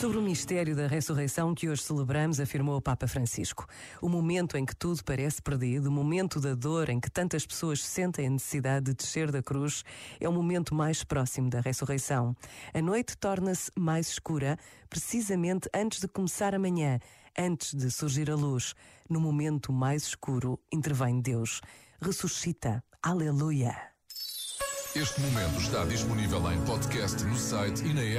Sobre o mistério da ressurreição que hoje celebramos, afirmou o Papa Francisco. O momento em que tudo parece perdido, o momento da dor em que tantas pessoas sentem a necessidade de descer da cruz, é o momento mais próximo da ressurreição. A noite torna-se mais escura, precisamente antes de começar a manhã, antes de surgir a luz. No momento mais escuro, intervém Deus. Ressuscita. Aleluia. Este momento está disponível em podcast no site e na app.